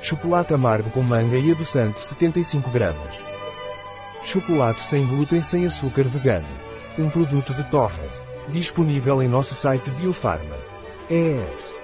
Chocolate amargo com manga e adoçante 75 gramas. Chocolate sem glúten sem açúcar vegano. Um produto de Torres. Disponível em nosso site Biofarma. ES.